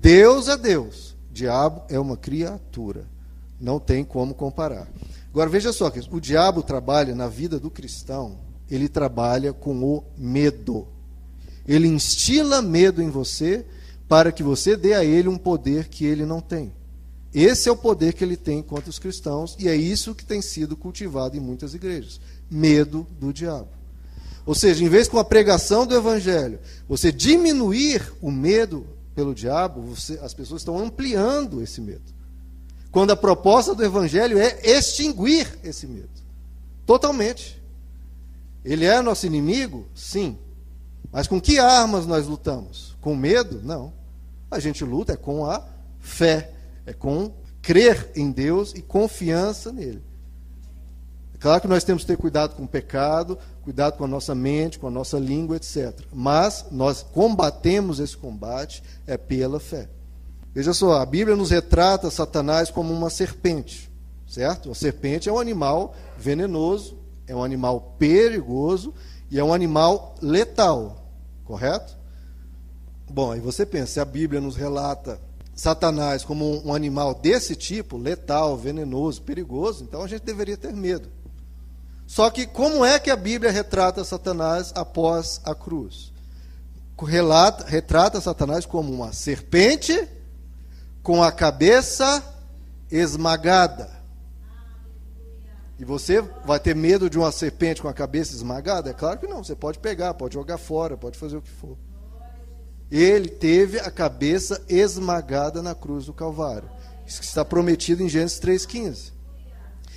Deus é Deus, diabo é uma criatura. Não tem como comparar. Agora veja só o diabo trabalha na vida do cristão, ele trabalha com o medo. Ele instila medo em você para que você dê a ele um poder que ele não tem. Esse é o poder que ele tem contra os cristãos e é isso que tem sido cultivado em muitas igrejas. Medo do diabo. Ou seja, em vez com a pregação do evangelho, você diminuir o medo pelo diabo, você, as pessoas estão ampliando esse medo. Quando a proposta do evangelho é extinguir esse medo. Totalmente. Ele é nosso inimigo? Sim. Mas com que armas nós lutamos? Com medo? Não. A gente luta é com a fé, é com crer em Deus e confiança nele. É claro que nós temos que ter cuidado com o pecado, cuidado com a nossa mente, com a nossa língua, etc. Mas nós combatemos esse combate é pela fé. Veja só, a Bíblia nos retrata Satanás como uma serpente, certo? A serpente é um animal venenoso, é um animal perigoso e é um animal letal, correto? Bom, aí você pensa, se a Bíblia nos relata Satanás como um animal desse tipo, letal, venenoso, perigoso, então a gente deveria ter medo. Só que como é que a Bíblia retrata Satanás após a cruz? Relata, retrata Satanás como uma serpente com a cabeça esmagada. E você vai ter medo de uma serpente com a cabeça esmagada? É claro que não. Você pode pegar, pode jogar fora, pode fazer o que for. Ele teve a cabeça esmagada na cruz do Calvário. Isso que está prometido em Gênesis 3,15.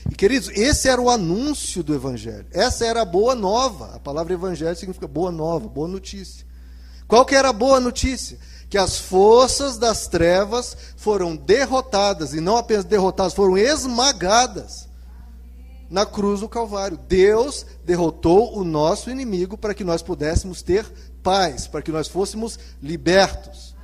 E, queridos, esse era o anúncio do Evangelho. Essa era a boa nova. A palavra Evangelho significa boa nova, boa notícia. Qual que era a boa notícia? Que as forças das trevas foram derrotadas, e não apenas derrotadas, foram esmagadas na cruz do Calvário. Deus derrotou o nosso inimigo para que nós pudéssemos ter paz, para que nós fôssemos libertos.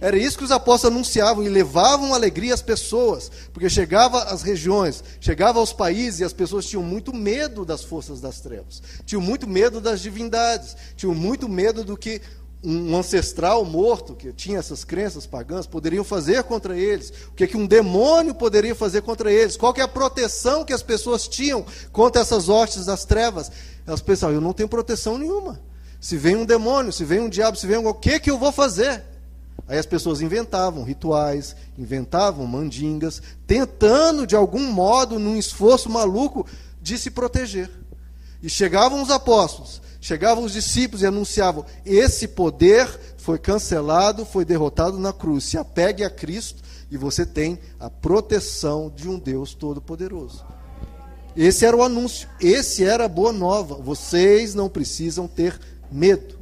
Era isso que os apóstolos anunciavam e levavam alegria às pessoas, porque chegava às regiões, chegava aos países e as pessoas tinham muito medo das forças das trevas, tinham muito medo das divindades, tinham muito medo do que um ancestral morto, que tinha essas crenças pagãs, poderiam fazer contra eles, o que, que um demônio poderia fazer contra eles, qual é a proteção que as pessoas tinham contra essas hostes das trevas. Elas pensavam, eu não tenho proteção nenhuma. Se vem um demônio, se vem um diabo, se vem um... O que, que eu vou fazer? Aí as pessoas inventavam rituais, inventavam mandingas, tentando de algum modo, num esforço maluco, de se proteger. E chegavam os apóstolos, chegavam os discípulos e anunciavam: esse poder foi cancelado, foi derrotado na cruz. Se apegue a Cristo e você tem a proteção de um Deus todo-poderoso. Esse era o anúncio, esse era a boa nova. Vocês não precisam ter medo.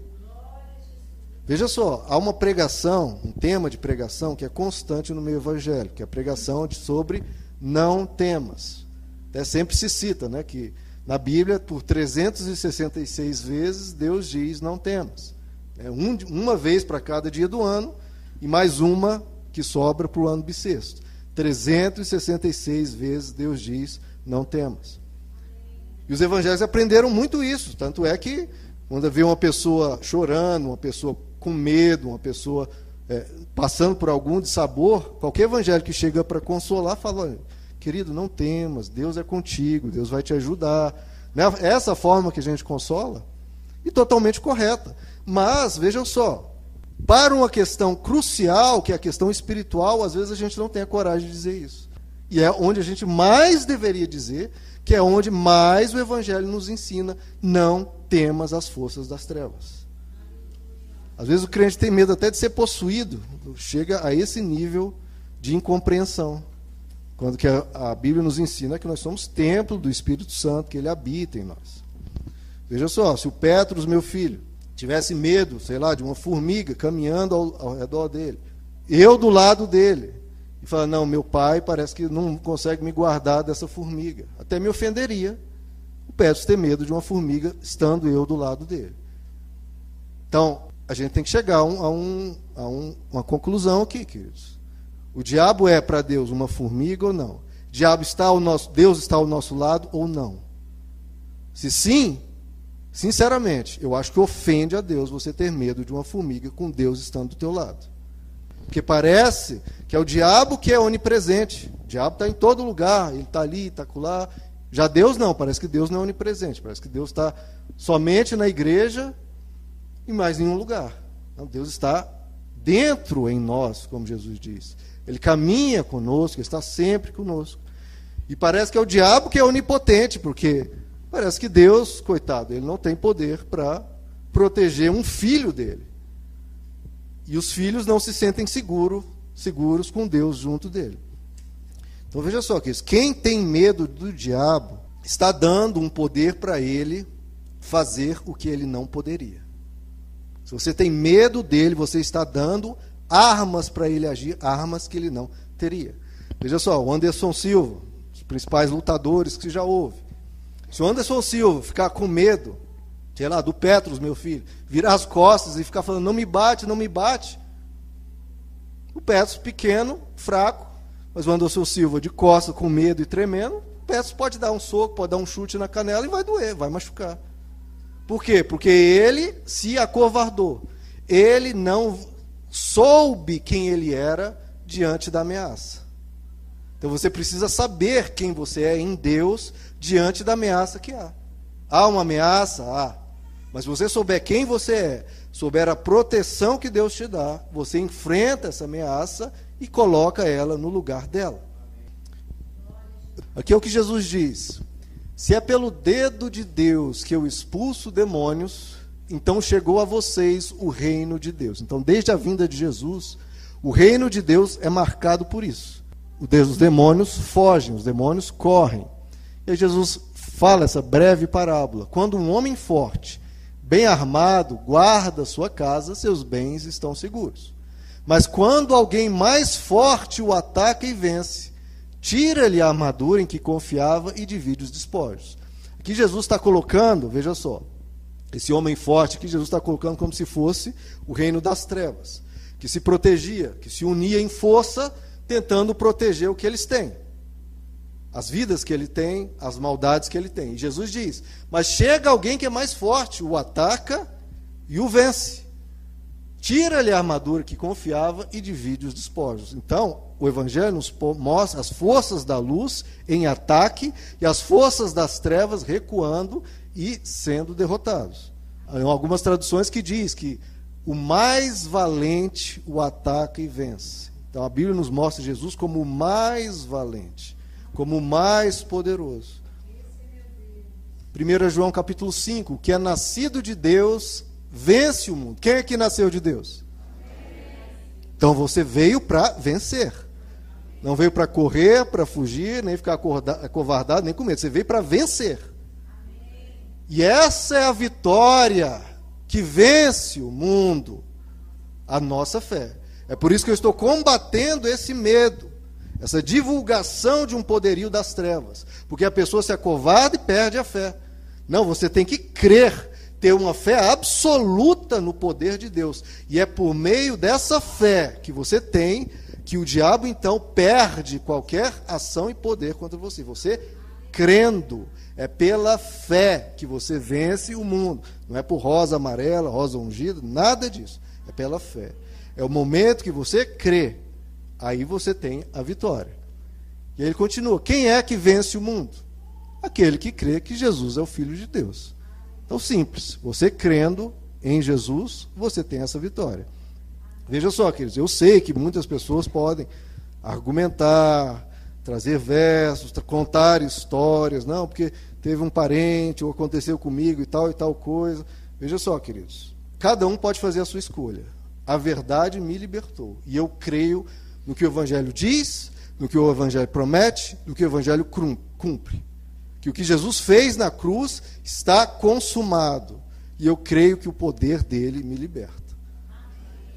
Veja só, há uma pregação, um tema de pregação que é constante no meio evangélico, que é a pregação de, sobre não temas. Até sempre se cita, né, que na Bíblia, por 366 vezes, Deus diz não temas. É um, uma vez para cada dia do ano e mais uma que sobra para o ano bissexto. 366 vezes Deus diz não temas. E os evangelhos aprenderam muito isso, tanto é que quando vê uma pessoa chorando, uma pessoa com medo, uma pessoa é, passando por algum dissabor, qualquer evangelho que chega para consolar, fala: querido, não temas, Deus é contigo, Deus vai te ajudar. Né? É essa forma que a gente consola e totalmente correta. Mas, vejam só, para uma questão crucial, que é a questão espiritual, às vezes a gente não tem a coragem de dizer isso. E é onde a gente mais deveria dizer, que é onde mais o Evangelho nos ensina: não temas as forças das trevas. Às vezes o crente tem medo até de ser possuído, chega a esse nível de incompreensão. Quando que a, a Bíblia nos ensina que nós somos templo do Espírito Santo, que ele habita em nós. Veja só, se o Petros, meu filho, tivesse medo, sei lá, de uma formiga caminhando ao, ao redor dele, eu do lado dele, e falar, não, meu pai parece que não consegue me guardar dessa formiga. Até me ofenderia o Petros ter medo de uma formiga estando eu do lado dele. Então, a gente tem que chegar a, um, a, um, a um, uma conclusão aqui, queridos. O diabo é para Deus uma formiga ou não? Diabo está ao nosso, Deus está ao nosso lado ou não? Se sim, sinceramente, eu acho que ofende a Deus você ter medo de uma formiga com Deus estando do teu lado. Porque parece que é o diabo que é onipresente. O diabo está em todo lugar, ele está ali, está lá. Já Deus não, parece que Deus não é onipresente. Parece que Deus está somente na igreja e mais nenhum lugar. Não, Deus está dentro em nós, como Jesus diz. Ele caminha conosco, está sempre conosco. E parece que é o diabo que é onipotente, porque parece que Deus, coitado, ele não tem poder para proteger um filho dele. E os filhos não se sentem seguro, seguros com Deus junto dele. Então veja só que quem tem medo do diabo está dando um poder para ele fazer o que ele não poderia. Se você tem medo dele, você está dando armas para ele agir, armas que ele não teria. Veja só, o Anderson Silva, os principais lutadores que já houve. Se o Anderson Silva ficar com medo, sei lá, do Petros, meu filho, virar as costas e ficar falando, não me bate, não me bate. O Petros, pequeno, fraco, mas o Anderson Silva de costas, com medo e tremendo, o Petros pode dar um soco, pode dar um chute na canela e vai doer, vai machucar. Por quê? Porque ele se acovardou. Ele não soube quem ele era diante da ameaça. Então você precisa saber quem você é em Deus diante da ameaça que há. Há uma ameaça? Há. Mas se você souber quem você é, souber a proteção que Deus te dá, você enfrenta essa ameaça e coloca ela no lugar dela. Aqui é o que Jesus diz: Se é pelo dedo de Deus que eu expulso demônios, então chegou a vocês o reino de Deus. Então, desde a vinda de Jesus, o reino de Deus é marcado por isso. Os demônios fogem, os demônios correm. E Jesus fala essa breve parábola. Quando um homem forte, bem armado, guarda sua casa, seus bens estão seguros. Mas quando alguém mais forte o ataca e vence, tira-lhe a armadura em que confiava e divide os despojos. Aqui Jesus está colocando, veja só, esse homem forte que Jesus está colocando como se fosse o reino das trevas, que se protegia, que se unia em força, tentando proteger o que eles têm. As vidas que ele tem, as maldades que ele tem. E Jesus diz: Mas chega alguém que é mais forte, o ataca e o vence. Tira-lhe a armadura que confiava e divide os despojos. Então, o Evangelho nos mostra as forças da luz em ataque e as forças das trevas recuando e sendo derrotados. Há algumas traduções que diz que o mais valente o ataca e vence. Então a Bíblia nos mostra Jesus como o mais valente, como o mais poderoso. 1 João capítulo 5, que é nascido de Deus vence o mundo. Quem é que nasceu de Deus? Então você veio para vencer. Não veio para correr, para fugir, nem ficar acovardado, nem com medo. Você veio para vencer. E essa é a vitória que vence o mundo, a nossa fé. É por isso que eu estou combatendo esse medo, essa divulgação de um poderio das trevas. Porque a pessoa se acovarda e perde a fé. Não, você tem que crer ter uma fé absoluta no poder de Deus. E é por meio dessa fé que você tem que o diabo então perde qualquer ação e poder contra você. Você crendo, é pela fé que você vence o mundo. Não é por rosa amarela, rosa ungida, nada disso. É pela fé. É o momento que você crê, aí você tem a vitória. E ele continua: quem é que vence o mundo? Aquele que crê que Jesus é o Filho de Deus. Então, simples. Você crendo em Jesus, você tem essa vitória. Veja só, queridos, eu sei que muitas pessoas podem argumentar, trazer versos, contar histórias, não, porque teve um parente ou aconteceu comigo e tal e tal coisa. Veja só, queridos, cada um pode fazer a sua escolha. A verdade me libertou e eu creio no que o Evangelho diz, no que o Evangelho promete, no que o Evangelho cumpre que o que Jesus fez na cruz está consumado. E eu creio que o poder dele me liberta.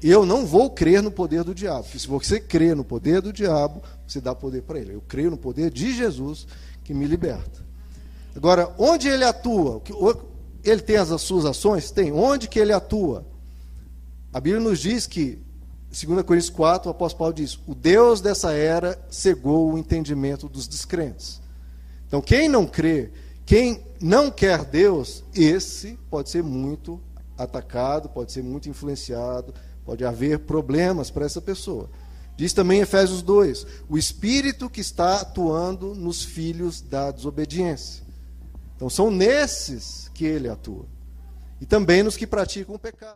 Eu não vou crer no poder do diabo, porque se você crê no poder do diabo, você dá poder para ele. Eu creio no poder de Jesus que me liberta. Agora, onde ele atua? Ele tem as suas ações? Tem. Onde que ele atua? A Bíblia nos diz que, 2 Coríntios 4, o apóstolo Paulo diz: o Deus dessa era cegou o entendimento dos descrentes. Então, quem não crê, quem não quer Deus, esse pode ser muito atacado, pode ser muito influenciado, Pode haver problemas para essa pessoa. Diz também Efésios 2: o espírito que está atuando nos filhos da desobediência. Então são nesses que ele atua. E também nos que praticam o pecado.